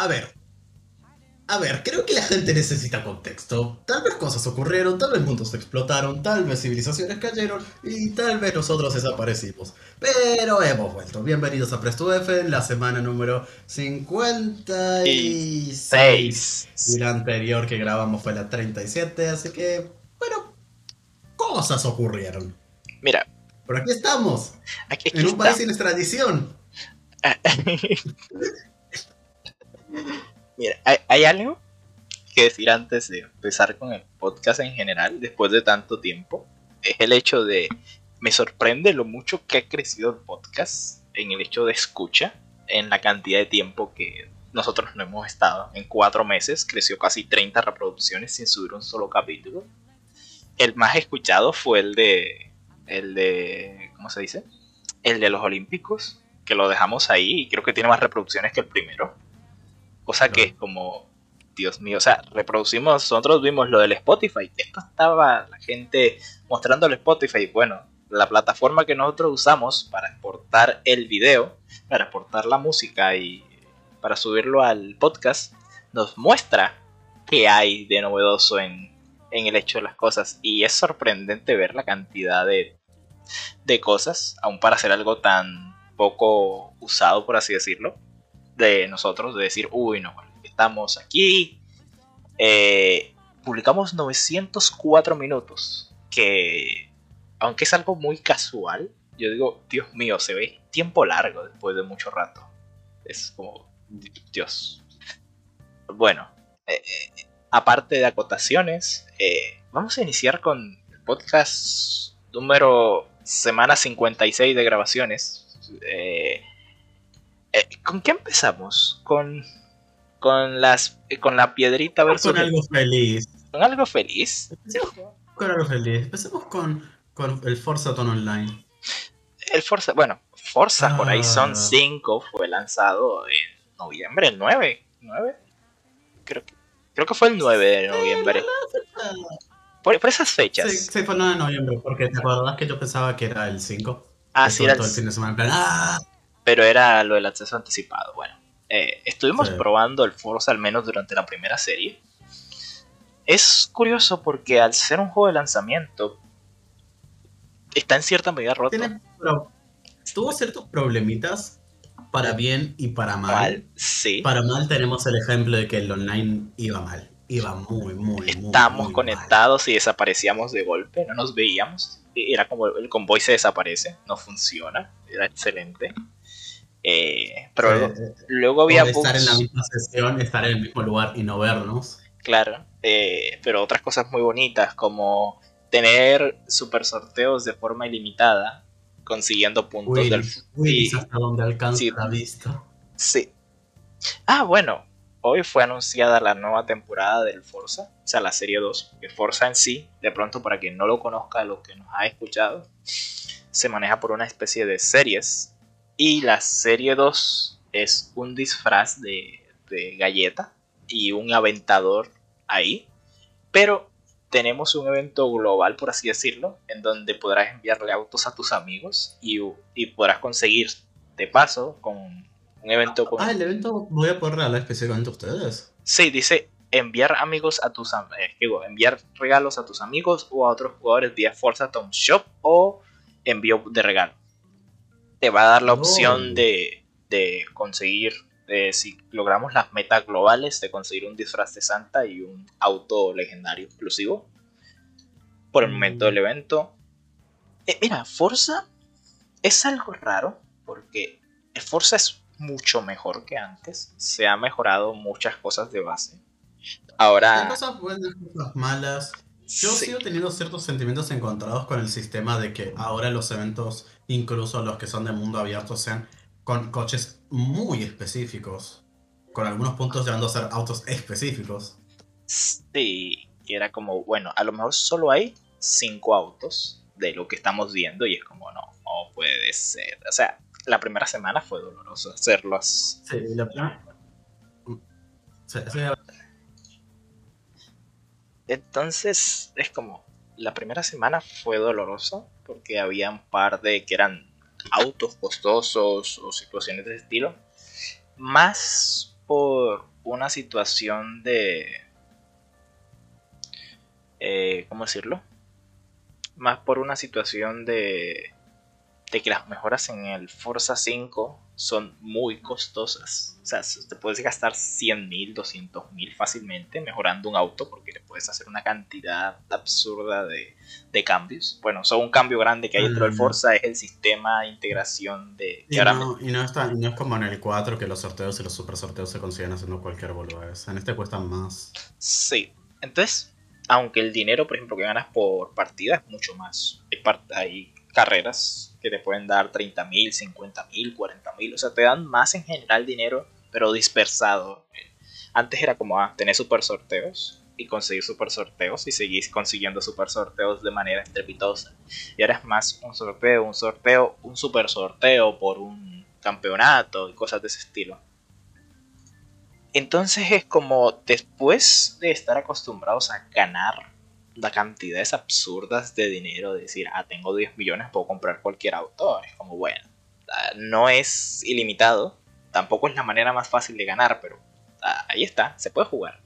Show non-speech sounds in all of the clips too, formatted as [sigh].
a ver, a ver, creo que la gente necesita contexto. Tal vez cosas ocurrieron, tal vez mundos explotaron, tal vez civilizaciones cayeron y tal vez nosotros desaparecimos. Pero hemos vuelto. Bienvenidos a Presto F, la semana número 56. Y la anterior que grabamos fue la 37, así que, bueno, cosas ocurrieron. Mira. Por aquí estamos. en un país sin extradición. [laughs] Mira, hay, algo que decir antes de empezar con el podcast en general, después de tanto tiempo. Es el hecho de. Me sorprende lo mucho que ha crecido el podcast en el hecho de escucha, en la cantidad de tiempo que nosotros no hemos estado. En cuatro meses creció casi 30 reproducciones sin subir un solo capítulo. El más escuchado fue el de. El de. ¿Cómo se dice? El de los Olímpicos, que lo dejamos ahí y creo que tiene más reproducciones que el primero. Cosa que es como, Dios mío, o sea, reproducimos, nosotros vimos lo del Spotify. Esto estaba la gente mostrando el Spotify. Bueno, la plataforma que nosotros usamos para exportar el video, para exportar la música y para subirlo al podcast, nos muestra qué hay de novedoso en, en el hecho de las cosas. Y es sorprendente ver la cantidad de, de cosas, aún para hacer algo tan poco usado, por así decirlo de nosotros, de decir, uy, no, estamos aquí. Eh, publicamos 904 minutos, que aunque es algo muy casual, yo digo, Dios mío, se ve tiempo largo después de mucho rato. Es como, Dios. Bueno, eh, aparte de acotaciones, eh, vamos a iniciar con el podcast número semana 56 de grabaciones. Eh, eh, ¿Con qué empezamos? Con, con, las, eh, con la piedrita versus... Con algo feliz. ¿Con algo feliz? con algo feliz. Empecemos con, con el Forza Ton Online. El Forza, bueno, Forza ah. Horizon 5 fue lanzado en noviembre, el 9. ¿9? Creo, creo que fue el 9 de noviembre. Por, por, esas fechas. Sí, fue el 9 de noviembre, porque te acuerdas que yo pensaba que era el 5. Ah, sí, era el... fin de semana. ¡Ah! Pero era lo del acceso anticipado. Bueno, eh, estuvimos probando el Forza al menos durante la primera serie. Es curioso porque al ser un juego de lanzamiento, está en cierta medida roto. tuvo ciertos problemitas para bien y para mal. Sí. Para mal tenemos el ejemplo de que el online iba mal. Iba muy, muy, Estamos conectados y desaparecíamos de golpe, no nos veíamos. Era como el convoy se desaparece, no funciona. Era excelente. Eh, pero luego, había estar en la misma sesión, estar en el mismo lugar y no vernos. Claro, eh, pero otras cosas muy bonitas como tener super sorteos de forma ilimitada, consiguiendo puntos del uy, hasta donde alcanza la vista. Sí. Ah, bueno, hoy fue anunciada la nueva temporada del Forza, o sea, la serie 2, que Forza en sí, de pronto para quien no lo conozca, lo que nos ha escuchado, se maneja por una especie de series y la serie 2 es un disfraz de, galleta y un aventador ahí. Pero tenemos un evento global, por así decirlo, en donde podrás enviarle autos a tus amigos y, podrás conseguir de paso con un evento con... Ah, el evento voy a poder regalar especialmente a ustedes. Sí, dice enviar amigos a tus eh, enviar regalos a tus amigos o a otros jugadores vía Forza Tom Shop o envío de regalo te va a dar la opción de, conseguir, si logramos las metas globales, de conseguir un disfraz de Santa y un auto legendario exclusivo por el momento del mm. evento. Eh, mira, Forza es algo raro porque Forza es mucho mejor que antes. Se ha mejorado muchas cosas de base. Ahora. Hay cosas buenas, cosas malas. Yo sigo teniendo ciertos sentimientos encontrados con el sistema de que ahora los eventos, incluso los que son de mundo abierto, sean con coches muy específicos, con algunos puntos llegando a ser autos específicos. Sí, que era como, bueno, a lo mejor solo hay cinco autos de lo que estamos viendo y es como, no, no puede ser. O sea, la primera semana fue doloroso hacerlos. Sí, la primera... Sí, sí, entonces es como, la primera semana fue dolorosa porque había un par de que eran autos costosos o situaciones de ese estilo. Más por, una situación de... Eh, ¿Cómo decirlo? Más por una situación de de que las mejoras en el Forza 5 son muy costosas. O sea, te puedes gastar 100 mil, 200 mil fácilmente mejorando un auto porque le puedes hacer una cantidad absurda de, cambios. Bueno, solo un cambio grande que hay dentro del mm. Forza es el sistema de integración de... Y, no, y no, está, no es como en el 4 que los sorteos y los super sorteos se consiguen haciendo cualquier boludez. En este cuestan más. Sí. Entonces, aunque el dinero, por ejemplo, que ganas por partida es mucho más. Hay carreras que te pueden dar 30 mil, 50 mil, 40 mil, o sea, te dan más en general dinero, pero dispersado. Antes era como, ah, tener super sorteos y conseguir super sorteos y seguís consiguiendo super sorteos de manera estrepitosa. Y ahora es más un sorteo, un sorteo, un super sorteo por un campeonato y cosas de ese estilo. Entonces es como después de estar acostumbrados a ganar da cantidades absurdas de dinero, decir, ah, tengo 10 millones, puedo comprar cualquier auto, es como, bueno, ah, no es ilimitado, tampoco es la manera más fácil de ganar, pero ah, ahí está, se puede jugar.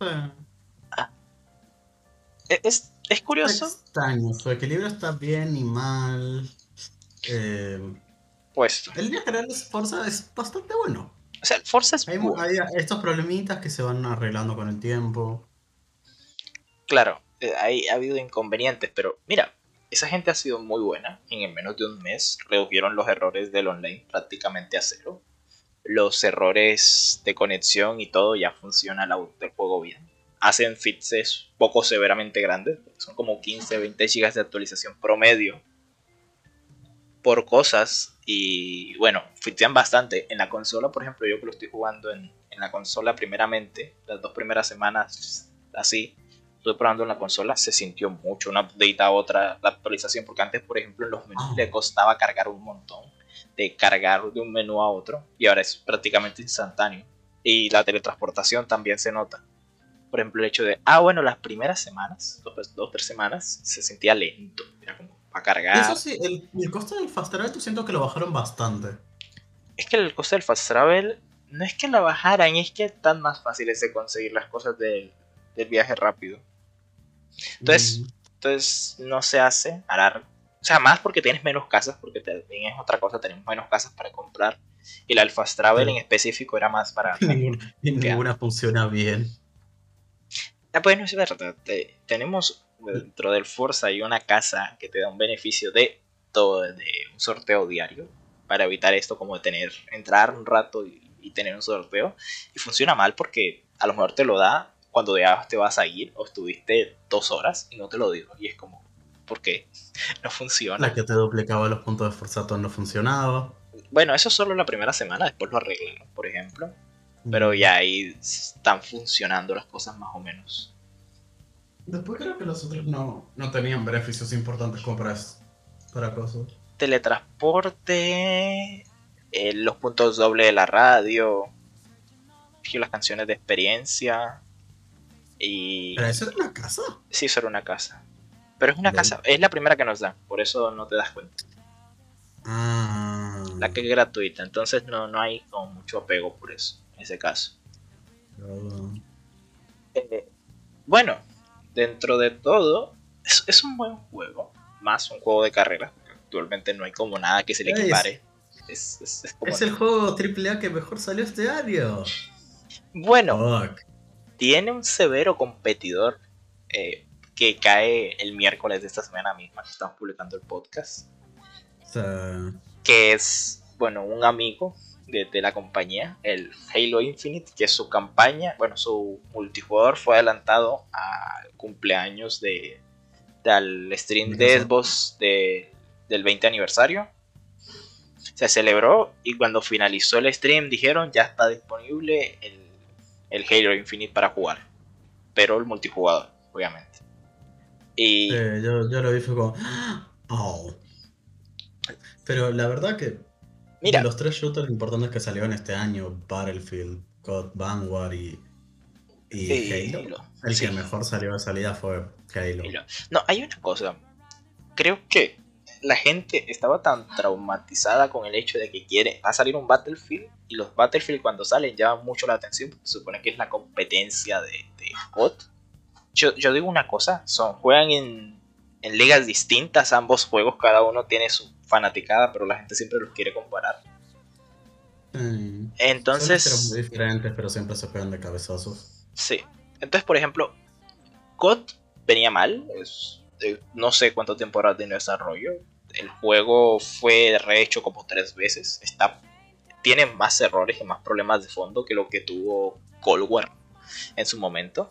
Ah. E, es, es, curioso. extraño, su equilibrio está bien y mal. Eh, pues. El día general de Forza es bastante bueno. O sea, Forza es. Hay, hay, estos problemitas que se van arreglando con el tiempo claro, eh, ha habido inconvenientes, pero mira, esa gente ha sido muy buena. En menos de un mes redujeron los errores del online prácticamente a cero. Los errores de conexión y todo ya funciona el juego bien. Hacen fixes poco severamente grandes, son como 15, 20 GB de actualización promedio por cosas. Y bueno, fixean bastante. En la consola, por ejemplo, yo que lo estoy jugando en, en la consola primeramente, las dos primeras semanas así, estuve probando en la consola, se sintió mucho una update a otra la actualización, porque antes, por ejemplo, en los menús ah. le costaba cargar un montón, de cargar de un menú a otro, y ahora es prácticamente instantáneo. Y la teletransportación también se nota. Por ejemplo, el hecho de, ah, bueno, las primeras semanas, dos, o tres semanas, se sentía lento, era como para cargar. Eso sí, el, coste del fast travel, yo siento que lo bajaron bastante. Es que el coste del fast travel no es que lo bajaran, es que están más fáciles de conseguir las cosas del, del viaje rápido. Entonces, entonces no se hace alargo. O sea, más porque tienes menos casas, porque también es otra cosa, tenemos menos casas para comprar. Y el Alpha Travel en específico era más para... [laughs] y ninguna funciona bien. Ah, pues no es verdad. tenemos dentro del Forza hay una casa que te da un beneficio de todo, de un sorteo diario. Para evitar esto como de tener, entrar un rato y tener un sorteo. Y funciona mal porque a lo mejor te lo da cuando ya te vas a ir o estuviste dos horas y no te lo digo. Y es como, ¿por qué? [laughs] No funciona. La que te duplicaba los puntos de Forzato no funcionaba. Bueno, eso solo la primera semana, después lo arreglaron, por ejemplo. Pero ya ahí están funcionando las cosas más o menos. Después creo que los otros no, no tenían beneficios importantes como para, para cosas. Teletransporte, eh, los puntos doble de la radio, las canciones de experiencia, y... ¿Pero eso era una casa? Sí, eso era una casa. Pero es una casa, es la primera que nos dan, por eso no te das cuenta. Ah. La que es gratuita, entonces no, no hay como mucho apego por eso, en ese caso. Eh, bueno, dentro de todo, es, un buen juego, más un juego de carrera. Actualmente no hay como nada que se le equipare. Es, es, el juego AAA que mejor salió este año. Bueno, tiene un severo competidor eh, que cae el miércoles de esta semana misma que estamos publicando el podcast. Que es, bueno, un amigo de, la compañía, el Halo Infinite, que su campaña, bueno, su multijugador fue adelantado al cumpleaños de, al stream de Xbox de, del 20 aniversario. Se celebró y cuando finalizó el stream dijeron ya está disponible el el Halo Infinite para jugar. Pero el multijugador, obviamente. Y... yo, lo vi fue como... Oh. Pero la verdad que... Mira, de los tres shooters importantes que salieron este año, Battlefield, God Vanguard y, y Halo, el que mejor salió de salida fue Halo. No, hay una cosa. Creo que la gente estaba tan traumatizada con el hecho de que quiere, va a salir un Battlefield y los Battlefield cuando salen llaman mucho la atención, se supone que es la competencia de, de Yo, yo digo una cosa, son, juegan en, en ligas distintas ambos juegos, cada uno tiene su fanaticada, pero la gente siempre los quiere comparar. Mm. Entonces... Son muy diferentes, pero siempre se pegan de cabezazos. Sí. Entonces, por ejemplo, COD venía mal, es, eh, no sé cuánto tiempo de desarrollo. El juego fue rehecho como tres veces. Está, tiene más errores y más problemas de fondo que lo que tuvo Cold War en su momento.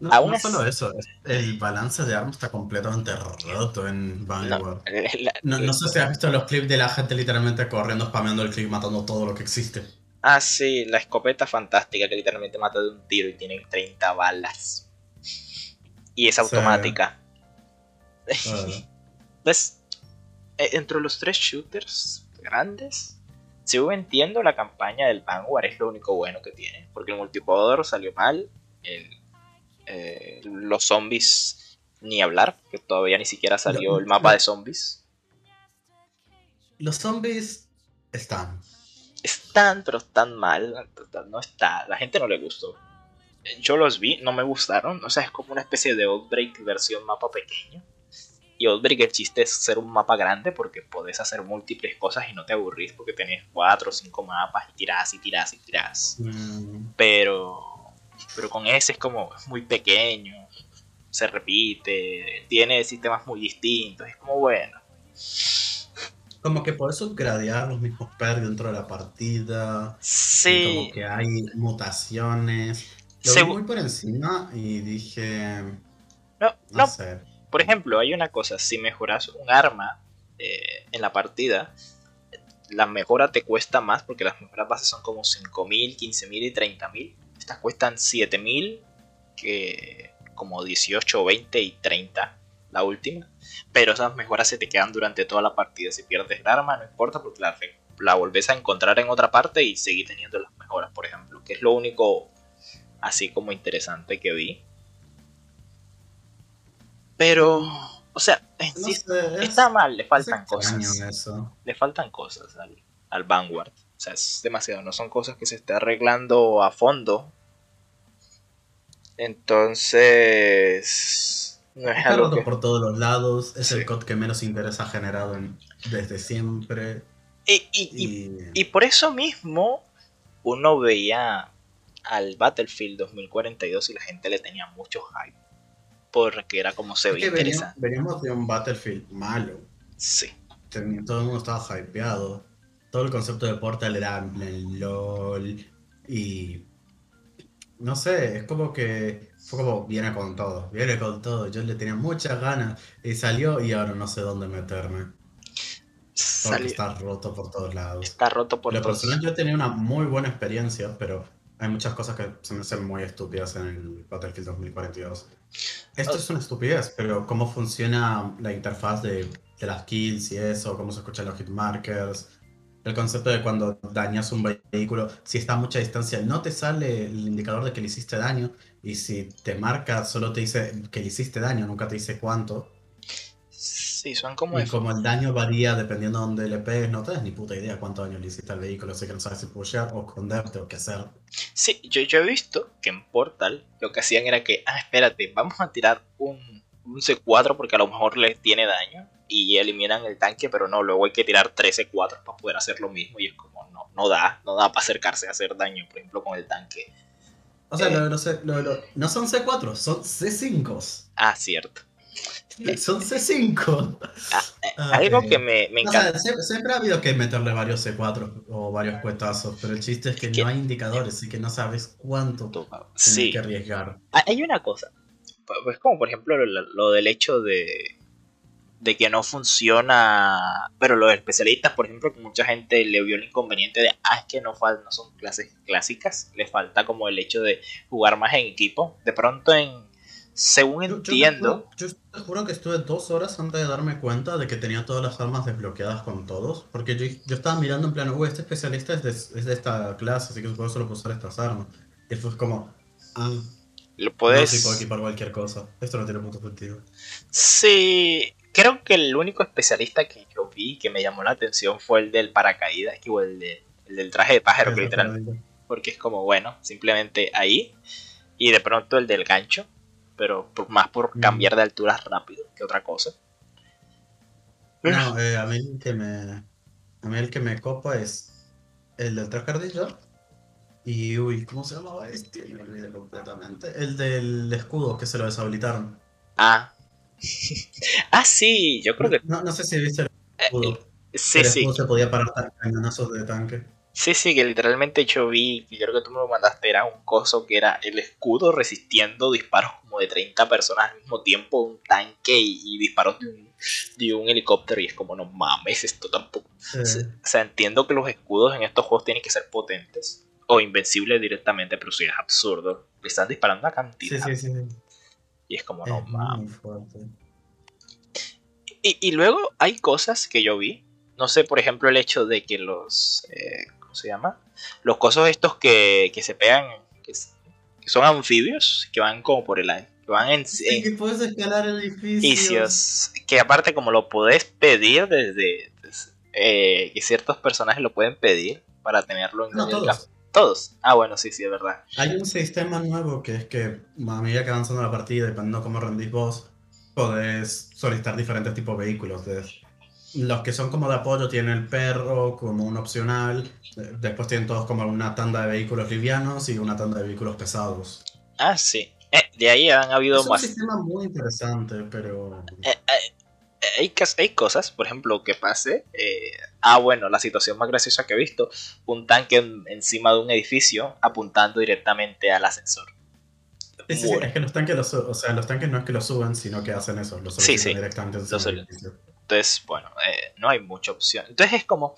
No, Aún no es- solo eso, es- el balance de armas está completamente roto en Vanguard. No, la- No, no sé si has visto los clips de la gente literalmente corriendo, spameando el clip, matando todo lo que existe. Ah, sí, la escopeta fantástica que literalmente mata de un tiro y tiene 30 balas. Y es automática. Ah, [laughs] ¿Ves? Eh, Entre los tres shooters grandes, yo entiendo la campaña del Vanguard, es lo único bueno que tiene. Porque el multijugador salió mal. el- eh, los zombies, ni hablar, que todavía ni siquiera salió el mapa de zombies. Los zombies están. Están, pero están mal. No está. La gente no le gustó. Yo los vi, no me gustaron. O sea, es como una especie de Outbreak versión mapa pequeño. Y Outbreak el chiste es ser un mapa grande porque podés hacer múltiples cosas y no te aburrís porque tenés cuatro o cinco mapas y tirás y tirás y tirás. Mm, Pero, pero con ese es como es muy pequeño, se repite, tiene sistemas muy distintos. Es como bueno. Como que por eso gradear los mismos perks dentro de la partida. Sí, Como que hay mutaciones. Lo vi muy por encima y dije. no, No, no, sé. Por ejemplo, hay una cosa, si mejoras un arma eh, en la partida, la mejora te cuesta más porque las mejoras bases son como 5.000, 15.000 y 30.000. Estas cuestan 7.000, que como 18, 20 y 30 la última. Pero esas mejoras se te quedan durante toda la partida. Si pierdes el arma, no importa porque la, la volvés a encontrar en otra parte y seguís teniendo las mejoras, por ejemplo. Que es lo único así como interesante que vi. Pero, o sea, en No sí sé, es- está mal, le faltan cosas. eso. Le faltan cosas al, al Vanguard. O sea, es demasiado. No son cosas que se esté arreglando a fondo. Entonces. No es Está algo roto que. por todos los lados. Es Sí. el COD que menos interés ha generado en- desde siempre. Y, y- y- Y, y por eso mismo uno veía al Battlefield 2042 y la gente le tenía mucho hype. Porque era como se es ve que veníamos, interesante. veníamos de un Battlefield malo. Sí. Todo el mundo estaba hypeado. Todo el concepto de Portal era el LOL. Y. No sé, es como que. Fue como, viene con todo, viene con todo. Yo le tenía muchas ganas. Y salió y ahora no sé dónde meterme. Porque está roto por todos lados. está roto por Lo todos. personal yo he tenido una muy buena experiencia, pero hay muchas cosas que se me hacen muy estúpidas en el Battlefield 2042. Esto es una estupidez, pero cómo funciona la interfaz de, de las kills y eso, cómo se escuchan los hitmarkers, el concepto de cuando dañas un vehículo, si está a mucha distancia no te sale el indicador de que le hiciste daño y si te marca solo te dice que le hiciste daño, nunca te dice cuánto. Sí, son como Y como el daño varía dependiendo de dónde le pegues, no te das ni puta idea cuánto daño le hiciste al vehículo, así que no sabes si pushear o esconderte o qué hacer. Sí, yo, yo he visto que en Portal lo que hacían era que, ah, espérate, vamos a tirar un, un C4 porque a lo mejor les tiene daño y eliminan el tanque, pero no, luego hay que tirar 3 C4 para poder hacer lo mismo y es como, no, no da, no da para acercarse a hacer daño, por ejemplo, con el tanque. O sea, Eh. lo de los C- lo los- no son C4, son C5. Ah, cierto. Son C5. Ah, eh, Ay. Algo que me, me O sea, encanta. siempre, siempre ha habido que meterle varios C4 o varios cuetazos, pero el chiste es que Es que- no hay indicadores, así que no sabes cuánto tienes Sí, que arriesgar. Ah, hay una cosa. Pues como por ejemplo lo, lo del hecho de, de que no funciona. Pero los especialistas, por ejemplo, que mucha gente le vio el inconveniente de, ah, es que no, fal- no son clases clásicas. Le falta como el hecho de jugar más en equipo. De pronto, en según Yo- yo entiendo, te juro- Yo, te juro que estuve dos horas antes de darme cuenta de que tenía todas las armas desbloqueadas con todos. Porque yo, yo estaba mirando en plan, uy, este especialista es de, es de esta clase, así que supongo que solo puedo usar estas armas. Y fue como, ah, lo no, puedes. sí puedo equipar cualquier cosa. Esto no tiene punto sentido. Sí, creo que el único especialista que yo vi que me llamó la atención fue el del paracaídas, o el, de, el del traje de pájaro, literalmente. Porque es como, bueno, simplemente ahí. Y de pronto el del gancho, pero más por mm. cambiar de alturas rápido que otra cosa. No, eh, a mí el que me. A mí el que me copa es el del traje ardilla. Y uy, ¿cómo se llamaba este? Me olvidé completamente. El del escudo que se lo deshabilitaron. Ah. [laughs] ah, sí, yo creo que. No, no sé si viste el eh, escudo. sí, el escudo se podía parar cañonazos de tanque. Sí, sí, que literalmente yo vi, y creo que tú me lo mandaste, era un coso que era el escudo resistiendo disparos como de 30 personas al mismo tiempo, un tanque y, disparos de un, de un, helicóptero, y es como, no mames, esto tampoco. O sea, entiendo que los escudos en estos juegos tienen que ser potentes o invencibles directamente, pero sí es absurdo. Le están disparando a cantidad. Sí, sí, sí. Y es como, no mames. Y, y luego hay cosas que yo vi no sé, por ejemplo, el hecho de que los, eh, se llama? Los cosos estos que, que se pegan, que, son anfibios, que van como por el aire. Que van en, sí, que puedes escalar edificios. Que aparte como lo puedes pedir desde... Eh, que ciertos personajes lo pueden pedir para tenerlo en no, todos. Todos. Ah, bueno, sí, sí, es verdad. Hay un sistema nuevo que es que a medida que avanzando la partida, dependiendo de cómo rendís vos, podés solicitar diferentes tipos de vehículos. De, los que son como de apoyo tienen el perro como un opcional. Después tienen todos como una tanda de vehículos livianos y una tanda de vehículos pesados. Ah, sí. Eh, de ahí han habido más. Es un sistema muy interesante, pero. Eh, eh, hay, hay, cosas, por ejemplo, que pase. ah, bueno, la situación más graciosa que he visto: un tanque encima de un edificio apuntando directamente al ascensor. Sí, sí, es que los tanques, o sea, los tanques no es que los suban, sino que hacen eso, los sí, sí, directamente edificio. Entonces, bueno, eh, no hay mucha opción. Entonces es como,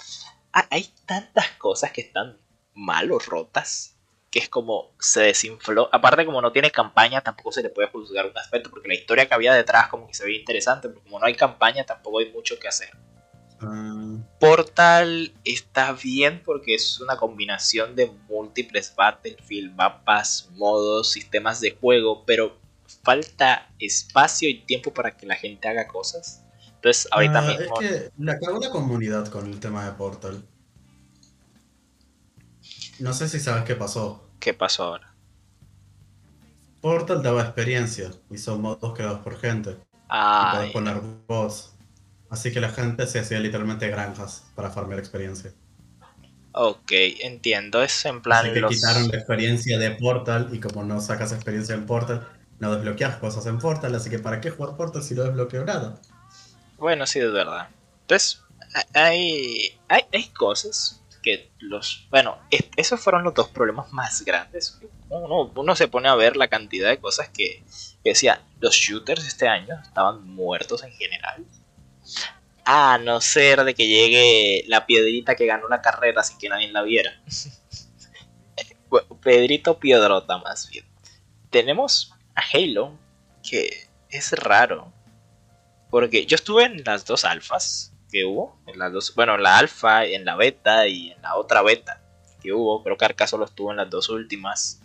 hay tantas cosas que están mal o rotas, que es como se desinfló. Aparte como no tiene campaña, tampoco se le puede juzgar un aspecto, porque la historia que había detrás como que se ve interesante, pero como no hay campaña, tampoco hay mucho que hacer. Ah. Portal está bien porque es una combinación de múltiples Battlefield, mapas, modos, sistemas de juego, pero falta espacio y tiempo para que la gente haga cosas. Entonces, ahorita ah, mismo. Es que le acabó la comunidad con el tema de Portal. No sé si sabes qué pasó. ¿Qué pasó ahora? Portal daba experiencia y son modos creados por gente. Ah. Puedes poner bots. Así que la gente se hacía literalmente granjas para farmear experiencia. Ok, entiendo. Es en plan. Así que quitaron la experiencia de Portal y como no sacas experiencia en Portal, no desbloqueas cosas en Portal. Así que ¿para qué jugar Portal si no desbloqueo nada? Bueno, sí, es verdad. Entonces, hay, hay, cosas que los... Bueno, esos fueron los dos problemas más grandes. Uno, uno se pone a ver la cantidad de cosas que, que decía, los shooters este año estaban muertos en general. A no ser de que llegue la piedrita que ganó la carrera sin que nadie la viera. [laughs] Pedrito Piedrota más bien. Tenemos a Halo, que es raro. Porque yo estuve en las dos alfas que hubo. En las dos, bueno, en la alfa, en la beta y en la otra beta que hubo. Creo que Arca solo estuvo en las dos últimas.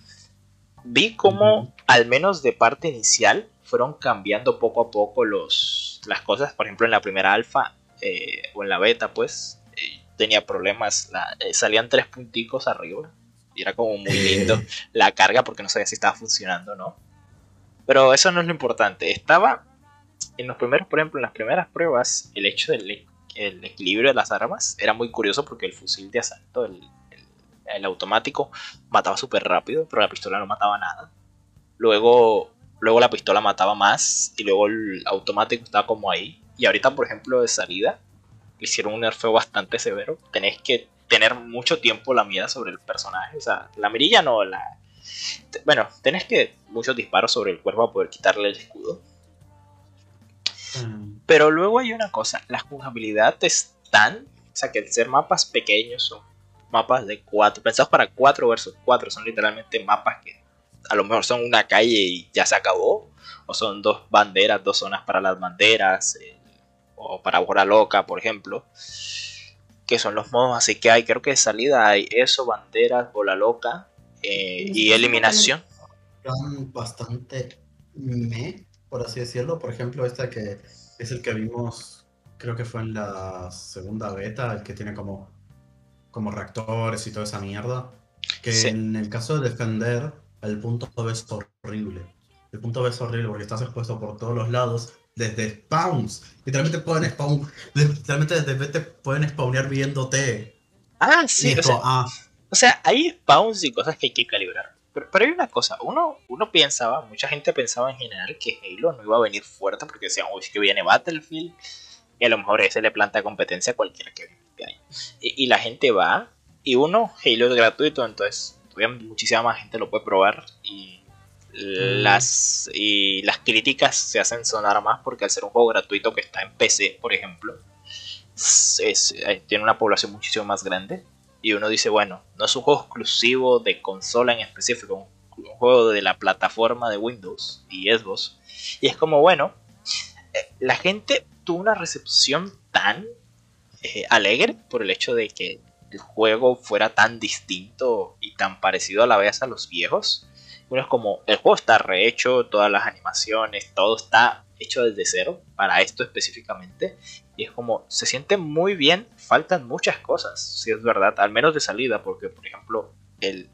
Vi como, al menos de parte inicial, fueron cambiando poco a poco los, las cosas. Por ejemplo, en la primera alfa eh, o en la beta, pues eh, tenía problemas. Eh, salían tres punticos arriba. Y era como muy lindo [laughs] la carga porque no sabía si estaba funcionando o no. Pero eso no es lo importante. Estaba en los primeros, por ejemplo, en las primeras pruebas, el hecho del el equilibrio de las armas era muy curioso porque el fusil de asalto, el, automático, mataba súper rápido, pero la pistola no mataba nada. Luego, luego la pistola mataba más y luego el automático estaba como ahí. Y ahorita, por ejemplo, de salida, hicieron un nerfeo bastante severo. Tenés que tener mucho tiempo la mira sobre el personaje. O sea, la mirilla no, la... Bueno, tenés que muchos disparos sobre el cuerpo para poder quitarle el escudo. Mm. Pero luego hay una cosa, la jugabilidad es tan, o sea que el ser mapas pequeños son mapas de 4, pensados para 4 versus 4, son literalmente mapas que a lo mejor son una calle y ya se acabó, o son dos banderas, dos zonas para las banderas, eh, o para Bola Loca, por ejemplo, que son los modos así que hay, creo que de salida hay eso, banderas, Bola Loca eh, y eliminación. Son bastante me por así decirlo. Por ejemplo, esta que es el que vimos, creo que fue en la segunda beta, el que tiene como, como reactores y toda esa mierda. Que en el caso de defender, el punto B es horrible. El punto B es horrible porque estás expuesto por todos los lados, desde spawns. Literalmente pueden spawn, literalmente desde B te pueden spawnear viéndote. Ah, sí. O sea, ah. o sea, hay spawns y cosas que hay que calibrar. Pero, pero, hay una cosa, uno, uno pensaba, mucha gente pensaba en general que Halo no iba a venir fuerte porque decían, uy, es que viene Battlefield y a lo mejor ese le planta competencia a cualquiera que venga este año. Y, y la gente va, y uno, Halo es gratuito, entonces muchísima más gente lo puede probar y mm. las, y las críticas se hacen sonar más porque al ser un juego gratuito que está en PC, por ejemplo, eh, tiene una población muchísimo más grande. Y uno dice, bueno, no es un juego exclusivo de consola en específico, un, juego de la plataforma de Windows y Xbox. Y es como, bueno, eh, la gente tuvo una recepción tan eh, alegre por el hecho de que el juego fuera tan distinto y tan parecido a la vez a los viejos. Uno es como, el juego está rehecho, todas las animaciones, todo está hecho desde cero para esto específicamente. Y es como, se siente muy bien, faltan muchas cosas, si es verdad, al menos de salida, porque por ejemplo, el,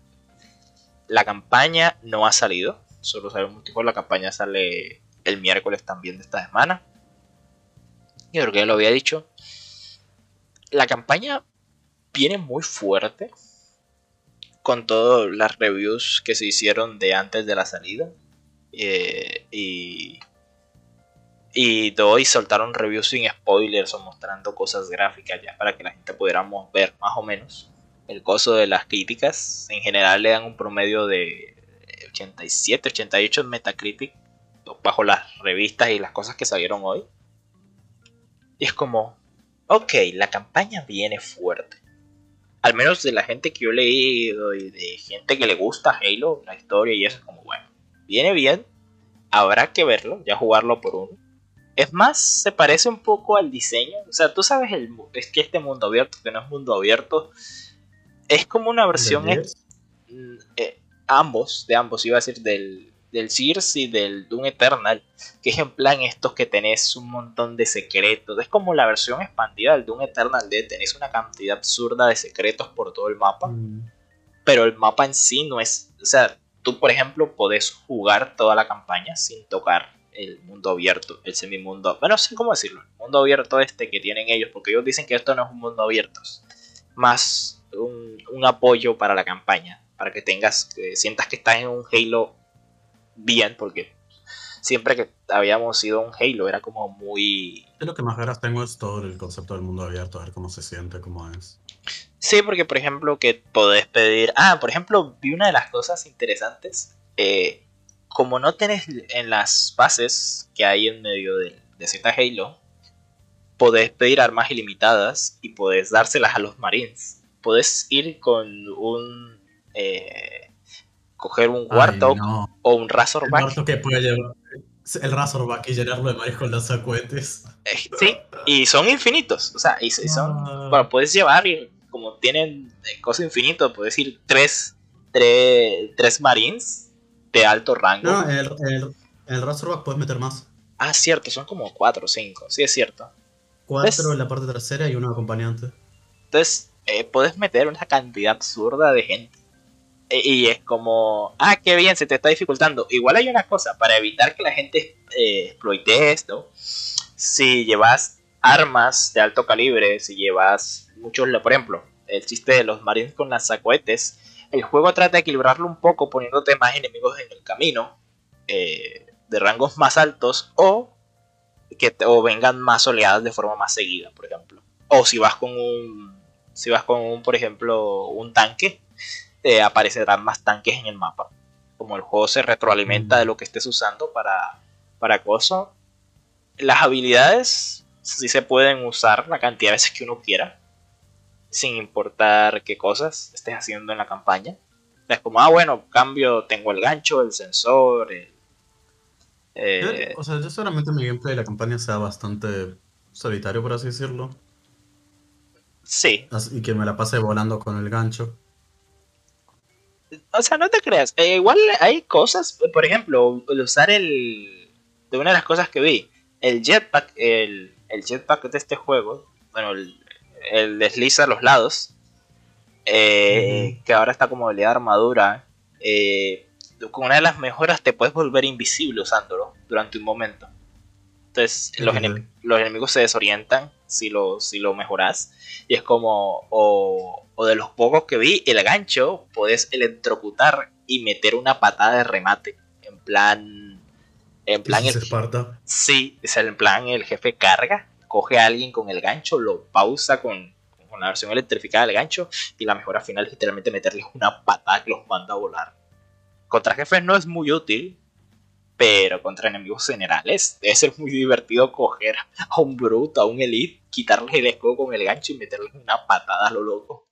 la campaña no ha salido, solo un multijugador, la campaña sale el miércoles también de esta semana. Y creo que ya lo había dicho. La campaña viene muy fuerte con todas las reviews que se hicieron de antes de la salida. Eh, y y hoy soltaron reviews sin spoilers o mostrando cosas gráficas ya para que la gente pudiéramos ver más o menos el coso de las críticas. En general le dan un promedio de 87, 88 en Metacritic bajo las revistas y las cosas que salieron hoy. Y es como, ok, la campaña viene fuerte. Al menos de la gente que yo he leído y de gente que le gusta Halo, la historia y eso es como, bueno, viene bien. Habrá que verlo, ya jugarlo por uno es más, se parece un poco al diseño. O sea, tú sabes el, es que este mundo abierto, que no es mundo abierto, es como una versión... Mm, eh, ambos, de ambos, iba a decir del, del Sears y del Doom Eternal, que es en plan estos que tenés un montón de secretos. Es como la versión expandida del Doom Eternal de tenés una cantidad absurda de secretos por todo el mapa. Mm. Pero el mapa en sí no es... O sea, tú por ejemplo podés jugar toda la campaña sin tocar el mundo abierto, el semimundo, bueno, no sé cómo decirlo, el mundo abierto este que tienen ellos, porque ellos dicen que esto no es un mundo abierto, más un, apoyo para la campaña, para que tengas, que sientas que estás en un Halo bien, porque siempre que habíamos ido a un Halo era como muy... lo que más ganas tengo es todo el concepto del mundo abierto, a ver cómo se siente, cómo es. Sí, porque por ejemplo que podés pedir... Ah, por ejemplo, vi una de las cosas interesantes. Eh, como no tenés en las bases que hay en medio de, de Z Halo, podés pedir armas ilimitadas y podés dárselas a los marines. Podés ir con un. Eh, coger un Warthog o un Razorback. El que puede llevar el Razorback y llenarlo de los sacuetes. Eh, sí, y son infinitos. O sea, y, son. Ah. Bueno, puedes llevar, y como tienen cosas infinitas, puedes ir tres, tres, tres marines de alto rango. No, el, el, el Razorback puedes meter más. Ah, cierto, son como 4 o 5, sí es cierto. 4 en la parte trasera y uno acompañante. Entonces, eh, puedes meter una cantidad absurda de gente. E, y es como, ah, qué bien, se te está dificultando. Igual hay una cosa, para evitar que la gente eh, exploite esto, si llevas armas de alto calibre, si llevas muchos, por ejemplo, el chiste de los marines con las sacuetes, el juego trata de equilibrarlo un poco poniéndote más enemigos en el camino, eh, de rangos más altos, o que o vengan más oleadas de forma más seguida, por ejemplo. O si vas con un, si vas con un, por ejemplo, un tanque, eh, aparecerán más tanques en el mapa. Como el juego se retroalimenta de lo que estés usando para, para acoso, las habilidades sí se pueden usar la cantidad de veces que uno quiera sin importar qué cosas estés haciendo en la campaña. Es como, ah, bueno, cambio, tengo el gancho, el sensor. Eh, o sea, yo seguramente mi gameplay de la campaña sea bastante solitario, por así decirlo. Sí. Y que me la pase volando con el gancho. O sea, no te creas. Eh, igual hay cosas, por ejemplo, usar el. De una de las cosas que vi, el jetpack, el, el jetpack de este juego, bueno, el, el desliza a los lados, eh, que ahora está como habilidad armadura, eh, con una de las mejoras te puedes volver invisible usándolo durante un momento. Entonces los, los, enemigos se desorientan si lo, si lo mejoras. Y es como, o, o de los pocos que vi, el gancho puedes electrocutar y meter una patada de remate. En plan... En plan... El, Esparta? Sí, es en plan el jefe carga, coge a alguien con el gancho, lo pausa con, con la versión electrificada del gancho y la mejora final es literalmente meterles una patada que los manda a volar. Contra jefes no es muy útil, pero contra enemigos generales debe ser muy divertido coger a un bruto, a un elite, quitarles el escudo con el gancho y meterles una patada a lo loco.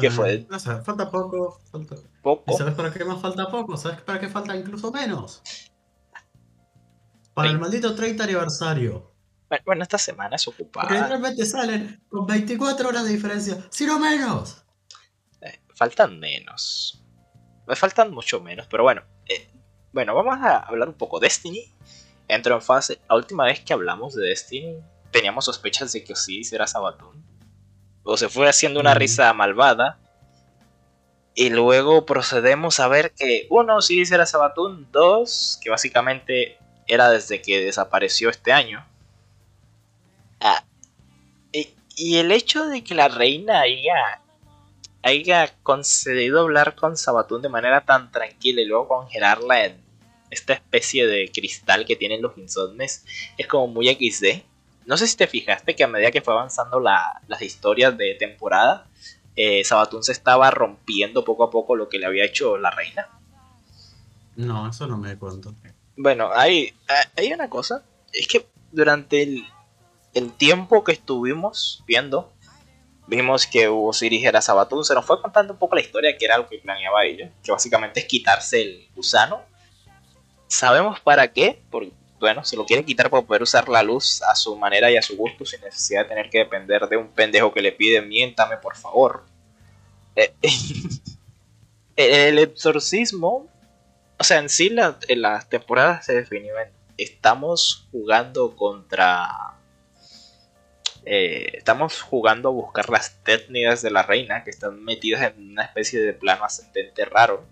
¿Qué fue? No sé, falta poco. Falta... Poco. ¿Y sabes para qué más falta poco? ¿Sabes para qué falta incluso menos? Para el maldito 30 aniversario. Bueno, esta semana es ocupada. Porque realmente salen con 24 horas de diferencia, si no menos. Eh, faltan menos. Me faltan mucho menos, pero bueno. Eh, bueno, vamos a hablar un poco. Destiny entró en fase. La última vez que hablamos de Destiny, teníamos sospechas de que Osiris era Sabatón. O se fue haciendo una risa malvada. Y luego procedemos a ver que, uno, Osiris era Sabatón. Dos, que básicamente era desde que desapareció este año. Ah, y, y, el hecho de que la reina haya, haya concedido hablar con Sabatún de manera tan tranquila y luego congelarla en esta especie de cristal que tienen los insomnes es como muy XD. No sé si te fijaste que a medida que fue avanzando la, las historias de temporada, eh, Sabatún se estaba rompiendo poco a poco lo que le había hecho la reina. No, eso no me cuento. Bueno, hay, hay una cosa. Es que durante el, el tiempo que estuvimos viendo, vimos que Osiris era Sabatún. Se nos fue contando un poco la historia que era lo que planeaba ella, que básicamente es quitarse el gusano. Sabemos para qué, porque, bueno, se lo quiere quitar para poder usar la luz a su manera y a su gusto, sin necesidad de tener que depender de un pendejo que le pide miéntame por favor. Eh, [laughs] el exorcismo, o sea, en sí las temporadas se definió estamos jugando contra eh, estamos jugando a buscar las técnicas de la reina que están metidas en una especie de plano ascendente raro.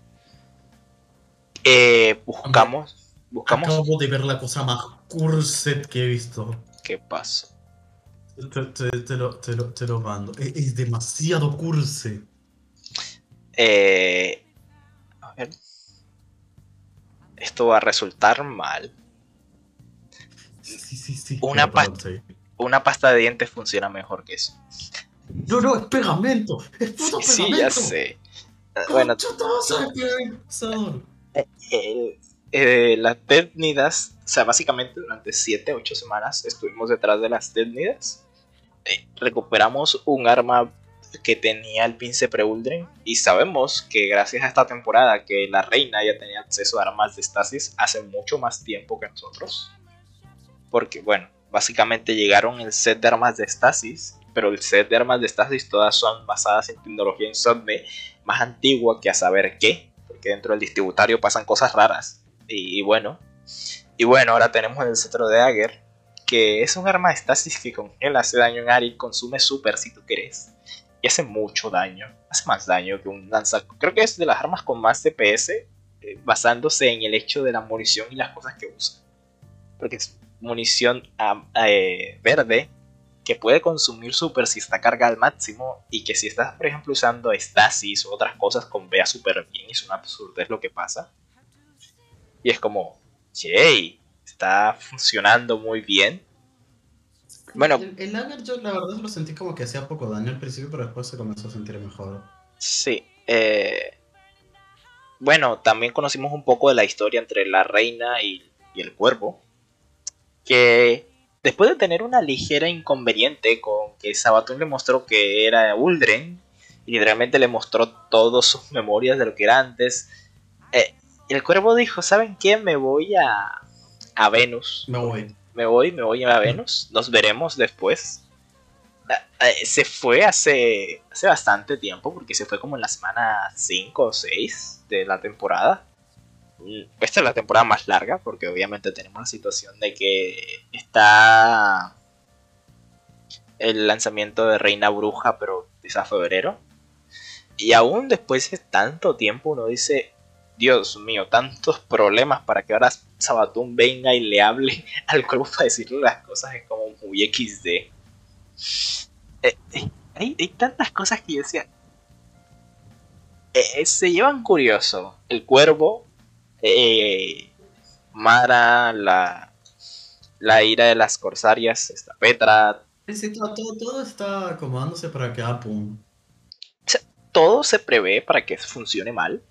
Eh, buscamos. buscamos Acabo de ver la cosa más curset que he visto. ¿Qué pasó? Te, te, te, lo, te, lo, te lo mando. Es, es demasiado curse. Eh, a ver. Esto va a resultar mal. Sí, sí, sí. Una, pa una pasta de dientes funciona mejor que eso. No, no, es pegamento. Es puto sí, pegamento. Sí, ya sé. Bueno, eh, eh, las técnicas, o sea, básicamente durante 7, 8 semanas estuvimos detrás de las técnicas. Eh, recuperamos un arma que tenía el príncipe Uldren y sabemos que gracias a esta temporada que la reina ya tenía acceso a armas de estasis hace mucho más tiempo que nosotros. Porque bueno, básicamente llegaron el set de armas de estasis, pero el set de armas de estasis todas son basadas en tecnología insomne más antigua que a saber qué, porque dentro del distributario pasan cosas raras. Y, bueno, y bueno, ahora tenemos el cetro de Dagger, que es un arma de estasis que congela, hace daño en área y consume super si tú quieres. Y hace mucho daño, hace más daño que un lanza. Creo que es de las armas con más DPS, eh, basándose en el hecho de la munición y las cosas que usa. Porque es munición eh, verde que puede consumir super si está cargada al máximo y que si estás por ejemplo usando estasis o otras cosas con vea super bien es una absurdez lo que pasa. Y es como yay está funcionando muy bien bueno el, el lager yo la verdad lo sentí como que hacía poco daño al principio pero después se comenzó a sentir mejor. Sí eh, bueno también conocimos un poco de la historia entre la reina y, y el cuervo que después de tener una ligera inconveniente con que Sabatón le mostró que era Uldren y literalmente le mostró todas sus memorias de lo que era antes, eh, el cuervo dijo, ¿saben qué? Me voy a, a Venus. Me voy. Me voy, me voy a Venus. Nos veremos después. Eh, se fue hace, hace bastante tiempo, porque se fue como en la semana 5 o 6 de la temporada. Esta es la temporada más larga, porque obviamente tenemos la situación de que está el lanzamiento de Reina Bruja, pero a febrero. Y aún después de tanto tiempo uno dice, Dios mío, tantos problemas para que ahora Sabatún venga y le hable [laughs] al cuerpo para decirle las cosas es como muy XD. Eh, eh, hay, tantas cosas que yo decía. Eh, se llevan curioso. El cuervo, Mara, la, la ira de las corsarias, esta Petra. todo, todo, está acomodándose para que ah, pum. todo se prevé para que funcione mal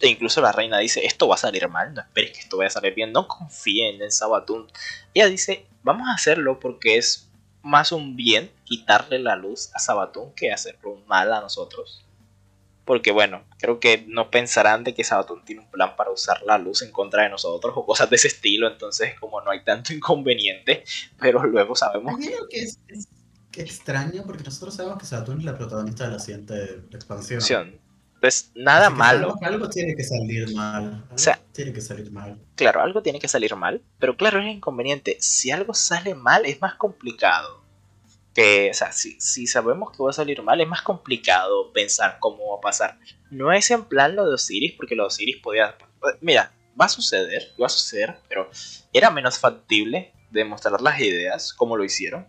e incluso la reina dice, esto va a salir mal, no esperes que esto vaya a salir bien, no confíen en Sabatun. Ella dice, vamos a hacerlo porque es más un bien quitarle la luz a Sabatun que hacerlo un mal a nosotros. Porque bueno, creo que no pensarán de que Sabatun tiene un plan para usar la luz en contra de nosotros o cosas de ese estilo, entonces como no hay tanto [laughs] inconveniente, pero luego sabemos que... es, extraño porque nosotros sabemos que Sabatun es la protagonista de la siguiente expansión. Pues nada malo. Algo, tiene que salir mal. o sea, tiene que salir mal. Claro, algo tiene que salir mal. Pero claro, es inconveniente. Si algo sale mal, es más complicado. Que, o sea, si, si sabemos que va a salir mal, es más complicado pensar cómo va a pasar. No es en plan lo de Osiris, porque lo de Osiris podía. Mira, va a suceder, va a suceder, pero era menos factible demostrar las ideas como lo hicieron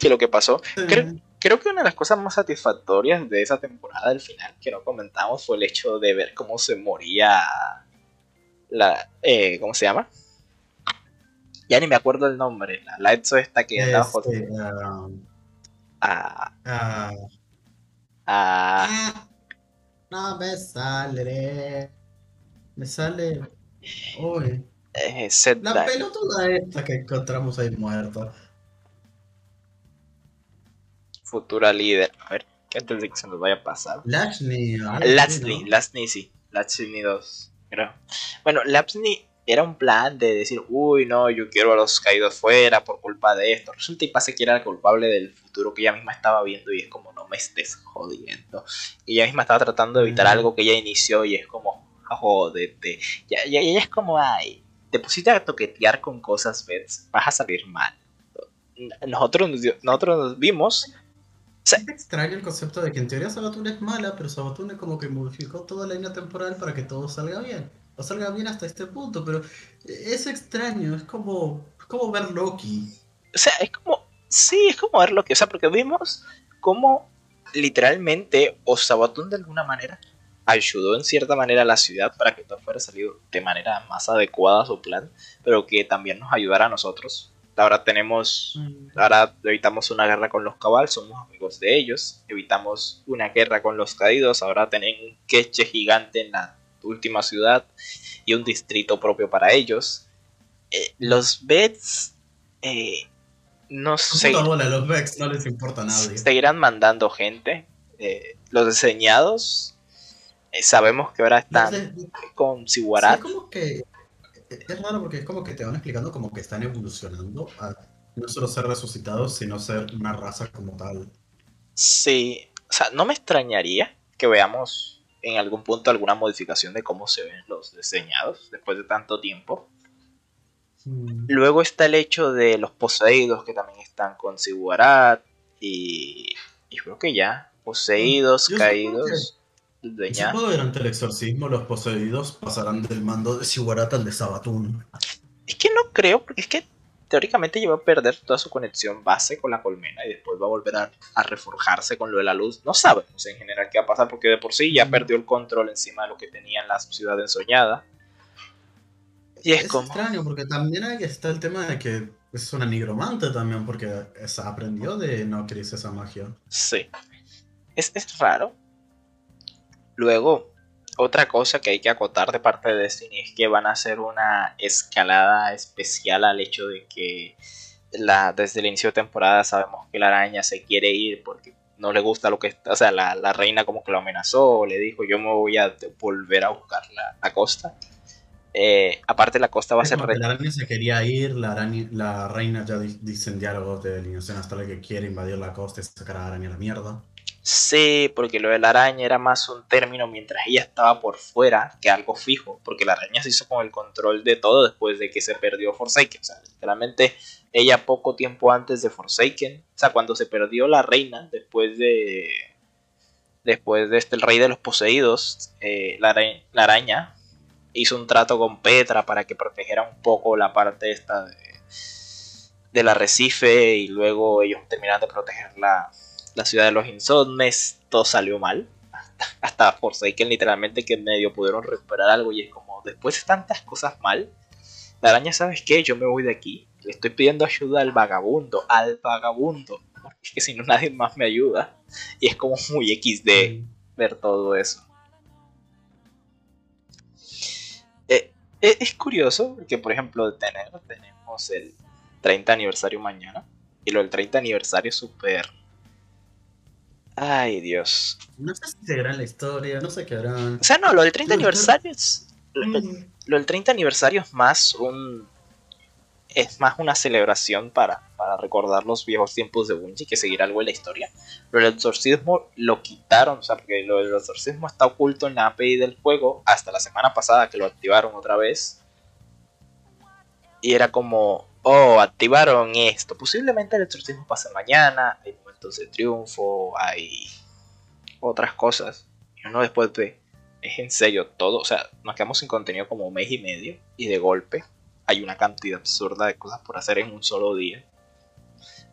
que lo que pasó. Creo, creo que una de las cosas más satisfactorias de esa temporada del final que no comentamos fue el hecho de ver cómo se moría la eh, ¿cómo se llama? Ya ni me acuerdo el nombre, la, la esta que andaba este, ah, ah, ah, no me sale me sale uy eh, la pelotuda esta que encontramos ahí muerta futura líder. A ver, ¿qué antes de que se nos vaya a pasar? Lashley. Lashley, Lashley sí. Lashley 2, creo. Bueno, Lashley era un plan de decir, uy, no, yo quiero a los caídos fuera por culpa de esto. Resulta y pasa que era el culpable del futuro que ella misma estaba viendo y es como, no me estés jodiendo. Y ella misma estaba tratando de evitar algo que ella inició y es como, jodete. Y ella es como, ay, te pusiste a toquetear con cosas, ¿ves? Vas a salir mal. Nosotros, nosotros nos vimos es extraño el concepto de que en teoría Sabatun es mala, pero Sabatun es como que modificó toda la línea temporal para que todo salga bien. O salga bien hasta este punto, pero es extraño, es como, como ver Loki. O sea, es como, sí, es como ver Loki, o sea, porque vimos cómo literalmente o Sabatun de alguna manera ayudó en cierta manera a la ciudad para que todo fuera salido de manera más adecuada a su plan, pero que también nos ayudara a nosotros Ahora tenemos, mm. ahora evitamos una guerra con los cabal, somos amigos de ellos. Evitamos una guerra con los caídos, ahora tienen un queche gigante en la última ciudad y un distrito propio para ellos. Eh, los Bets eh, no sé. los no les importa nada. Seguirán mandando gente. Eh, los diseñados sabemos que ahora están con Siguarat. como que es raro porque es como que te van explicando como que están evolucionando a no solo ser resucitados, sino ser una raza como tal. Sí, o sea, no me extrañaría que veamos en algún punto alguna modificación de cómo se ven los diseñados después de tanto tiempo. Luego está el hecho de los poseídos que también están con Siguarat y, y creo que ya, poseídos, caídos. Supongo que durante el exorcismo los poseídos pasarán del mando de Siguarat al de Sabatún. Es que no creo, porque es que teóricamente lleva a perder toda su conexión base con la colmena y después va a volver a, reforjarse con lo de la luz. No sabemos en general qué va a pasar porque de por sí ya perdió el control encima de lo que tenía en la ciudad ensoñada. Y es, como... extraño porque también ahí está el tema de que es una nigromante también porque aprendió de Nocris esa magia. Sí. Es, es raro, Luego, otra cosa que hay que acotar de parte de Destiny es que van a hacer una escalada especial al hecho de que la, desde el inicio de temporada sabemos que la araña se quiere ir porque no le gusta lo que está, o sea, la, reina como que lo amenazó, le dijo yo me voy a volver a buscar la, costa. Eh, aparte la costa va a ser... La araña se quería ir, la, la reina ya dice en diálogos de alineación hasta que quiere invadir la costa y sacar a la araña a la mierda. Sí, porque lo de la araña era más un término mientras ella estaba por fuera que algo fijo, porque la araña se hizo con el control de todo después de que se perdió Forsaken. O sea, literalmente ella poco tiempo antes de Forsaken, o sea, cuando se perdió la reina, después de... Después de este, el rey de los poseídos, eh, la, araña hizo un trato con Petra para que protegiera un poco la parte esta de, del arrecife y luego ellos terminaron de proteger la, la ciudad de los insomnes, todo salió mal. [laughs] Hasta Forsaken literalmente que en medio pudieron recuperar algo y es como, después de tantas cosas mal, la araña, ¿sabes qué? Yo me voy de aquí. Le estoy pidiendo ayuda al vagabundo, al vagabundo. Porque es que si no nadie más me ayuda. Y es como muy XD ver todo eso. Eh, eh, es curioso porque, por ejemplo, tener, tenemos el 30 aniversario mañana. Y lo del 30 aniversario es súper Ay, Dios. No sé si seguirán la historia, no sé qué harán. O sea, no, lo del 30 aniversario es. Lo, del 30 aniversario es más un. Es más una celebración para, para recordar los viejos tiempos de Bungie que seguir algo en la historia. Pero el exorcismo lo quitaron, o sea, porque lo del exorcismo está oculto en la API del juego hasta la semana pasada que lo activaron otra vez. Y era como, oh, activaron esto. Posiblemente el exorcismo pase mañana, de triunfo, hay otras cosas. Y uno después ve, es en serio todo, o sea, nos quedamos sin contenido como un mes y medio y de golpe hay una cantidad absurda de cosas por hacer en un solo día.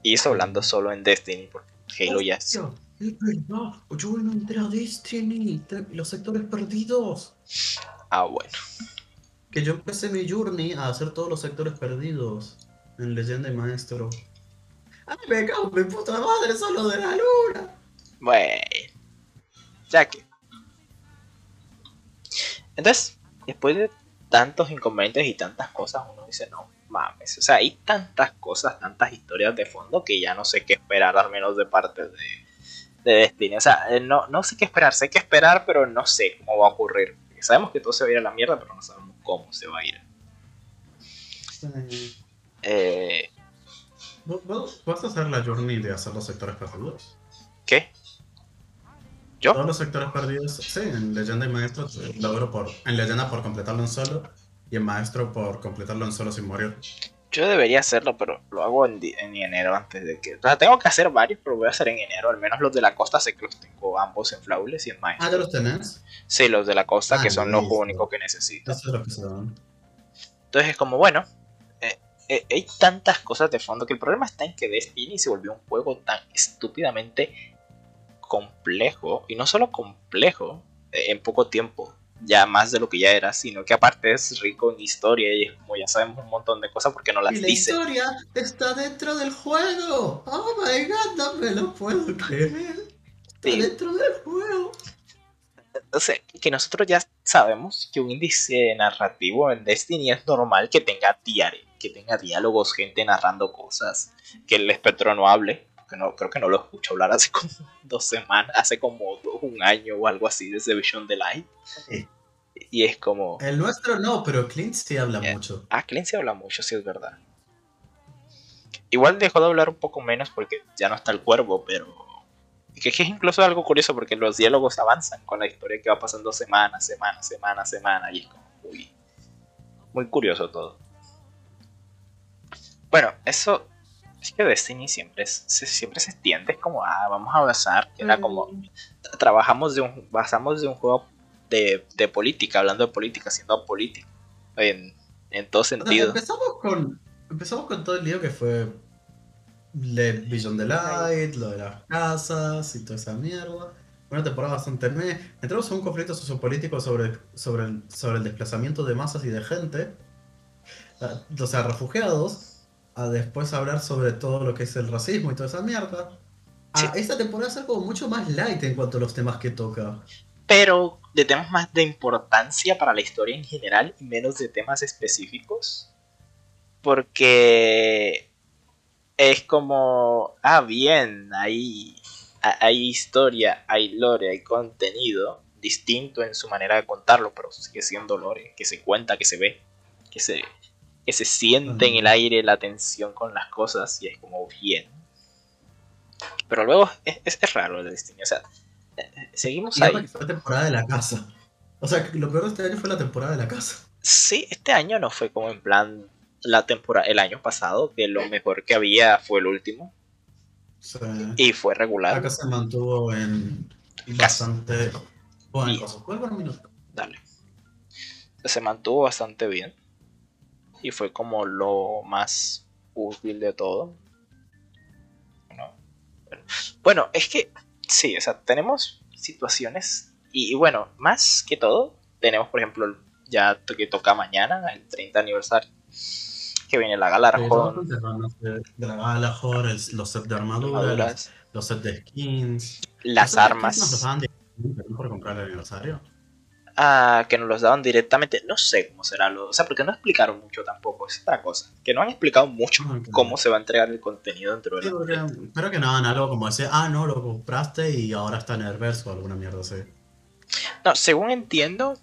Y eso hablando solo en Destiny, porque Halo ya es... Es verdad, yo no entré a Destiny, los sectores perdidos. Ah, bueno. Que yo empecé mi journey a hacer todos los sectores perdidos en Leyenda y Maestro. ¡Ay, me cago mi puta madre! ¡Solo de la luna! Bueno. Ya que. Entonces, después de tantos inconvenientes y tantas cosas, uno dice, no mames. O sea, hay tantas cosas, tantas historias de fondo que ya no sé qué esperar, al menos de parte de, de Destiny. O sea, eh, no, no sé qué esperar, sé qué esperar, pero no sé cómo va a ocurrir. sabemos que todo se va a ir a la mierda, pero no sabemos cómo se va a ir. Eh, ¿Vas a hacer la journey de hacer los sectores perdidos? ¿Qué? ¿Yo? Todos los sectores perdidos, sí, en Leyenda y Maestro logro por. En Leyenda por completarlo en solo y en Maestro por completarlo en solo sin morir. Yo debería hacerlo, pero lo hago en, enero antes de que. O sea, tengo que hacer varios, pero voy a hacer en enero. Al menos los de la costa sé que los tengo ambos en Flawless y en Maestro. Ah, ¿ya los tenés? Sí, los de la costa, ah, que son los únicos que necesito. Eso es lo que son. Entonces es como, bueno, eh, hay tantas cosas de fondo que el problema está en que Destiny se volvió un juego tan estúpidamente complejo, y no solo complejo, eh, en poco tiempo, ya más de lo que ya era, sino que aparte es rico en historia y como ya sabemos un montón de cosas porque no las y la historia está dentro del juego. Oh my god, no me lo puedo creer. Está dentro del juego. O sea, que nosotros ya sabemos que un índice narrativo en Destiny es normal que tenga diario que tenga diálogos, gente narrando cosas, que el espectro no hable. Que no, creo que no lo escucho hablar hace como [laughs] dos semanas, hace como un año o algo así desde Vision the Light. Y es como. El nuestro no, pero Clint sí habla mucho. Ah, Clint sí habla mucho, sí es verdad. Igual dejó de hablar un poco menos porque ya no está el cuervo, pero. Que, es incluso algo curioso porque los diálogos avanzan con la historia que va pasando semana, semana, semana, semana. Y es como muy. Muy curioso todo. Bueno, eso es que Destiny siempre se, siempre se extiende, es como, ah, vamos a basar, que era como, trabajamos de un, basamos de un juego de, política, hablando de política, siendo político, en, en todo sentido. empezamos con, empezamos con todo el lío que fue Le Vision the Light, lo de las casas y toda esa mierda. Una temporada bastante me. Entramos en un conflicto sociopolítico sobre, sobre, sobre el desplazamiento de masas y de gente. Ah, o sea, refugiados a después hablar sobre todo lo que es el racismo y toda esa mierda. esta temporada es algo mucho más light en cuanto a los temas que toca. Pero de temas más de importancia para la historia en general y menos de temas específicos. Porque es como, ah, bien, hay, hay historia, hay lore, hay contenido distinto en su manera de contarlo, pero sigue siendo lore, que se cuenta, que se ve, que se, que se siente en el aire la tensión con las cosas y es como bien. Pero luego es, es raro el Destiny. O sea, eh, seguimos Y ahí. fue la temporada de la casa. O sea, lo peor de este año fue la temporada de la casa. Sí, este año no fue como en plan la temporada, el año pasado, que lo mejor que había fue el último. Y fue la regular. casa se mantuvo en bastante minuto. Dale. Se mantuvo bastante bien. Y fue como lo más útil de todo. ¿No? Bueno, es que sí, o sea, tenemos situaciones. Y, y bueno, más que todo, tenemos por ejemplo, ya to- que toca mañana, el 30 aniversario. Que viene la gala Sí, Arjona, todos los ramas de, de la los sets de armadura, los, armaduras, los sets de skins. las de armas. por comprar el aniversario. Ah, que nos los daban directamente. No sé cómo será lo. O sea, porque no explicaron mucho tampoco. Es otra cosa. Que no han explicado mucho cómo se va a entregar el contenido dentro de Sí, la. espero que no hagan algo como ese, ah, no, lo compraste y ahora está en el verso o alguna mierda así. No, según entiendo,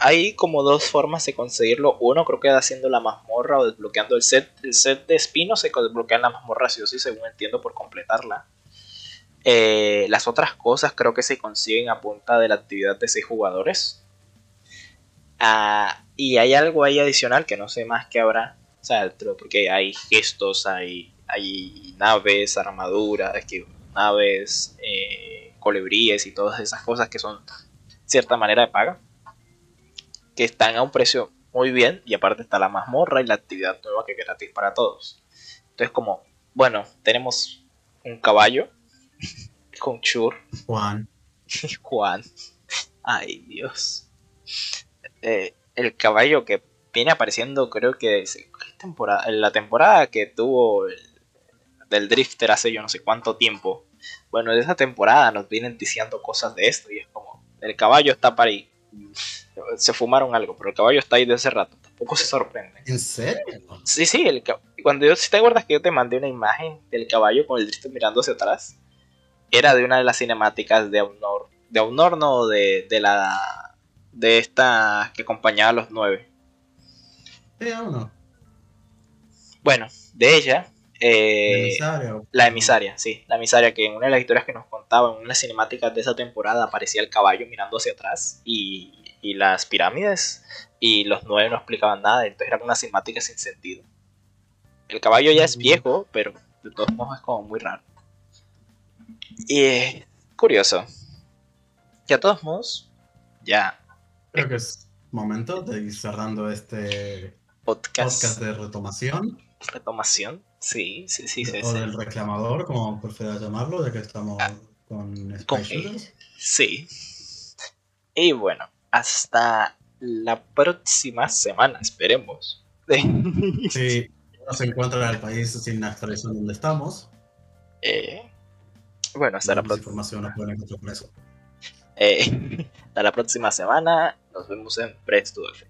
hay como dos formas de conseguirlo. Uno creo que haciendo la mazmorra o desbloqueando el set. El set de espinos se desbloquea en la mazmorra, sí o sí, según entiendo, por completarla. Eh, las otras cosas creo que se consiguen a punta de la actividad de 6 jugadores. Ah, y hay algo ahí adicional que no sé más que habrá. O sea, porque hay gestos, hay, hay naves, armaduras, que- naves, eh, colibríes y todas esas cosas que son cierta manera de paga. Que están a un precio muy bien. Y aparte está la mazmorra y la actividad nueva que es gratis para todos. Entonces como, bueno, tenemos un caballo con Chur, Juan. [laughs] Juan. Ay, Dios. Eh, el caballo que viene apareciendo, creo que es- ¿qué temporada? la temporada que tuvo el- del Drifter hace yo no sé cuánto tiempo. Bueno, de esa temporada nos vienen diciendo cosas de esto y es como, el caballo está para ahí. [laughs] Se fumaron algo, pero el caballo está ahí de hace rato. Tampoco se sorprende. ¿En serio? Sí, sí, el cuando yo, si te acuerdas que yo te mandé una imagen del caballo con el Drifter mirando hacia atrás, era de una de las cinemáticas de Aunor. De Aunor no, de, de la. De esta que acompañaba a los nueve. Uno. Bueno, de ella. eh, Emisario. la emisaria, sí, la emisaria que en una de las historias que nos contaba, en una cinemática de esa temporada, aparecía el caballo mirando hacia atrás y, y las pirámides y los nueve no explicaban nada, entonces era una cinemática sin sentido. El caballo ya es viejo, pero de todos modos es como muy raro. Y es curioso. Y a todos modos, ya Creo que es momento de ir cerrando este podcast, podcast de retomación. retomación, sí, sí, sí, sí, o sí. del reclamador, como prefieras llamarlo, ya que estamos con con Shooters. Sí. Y bueno, hasta la próxima semana, esperemos. [laughs] Sí, no se encuentra el país sin la actualización donde estamos. Eh, bueno, hasta la, Más pro- información no pueden encontrar por eso. eh, [laughs] hasta la próxima semana. Nos vemos en Press to F.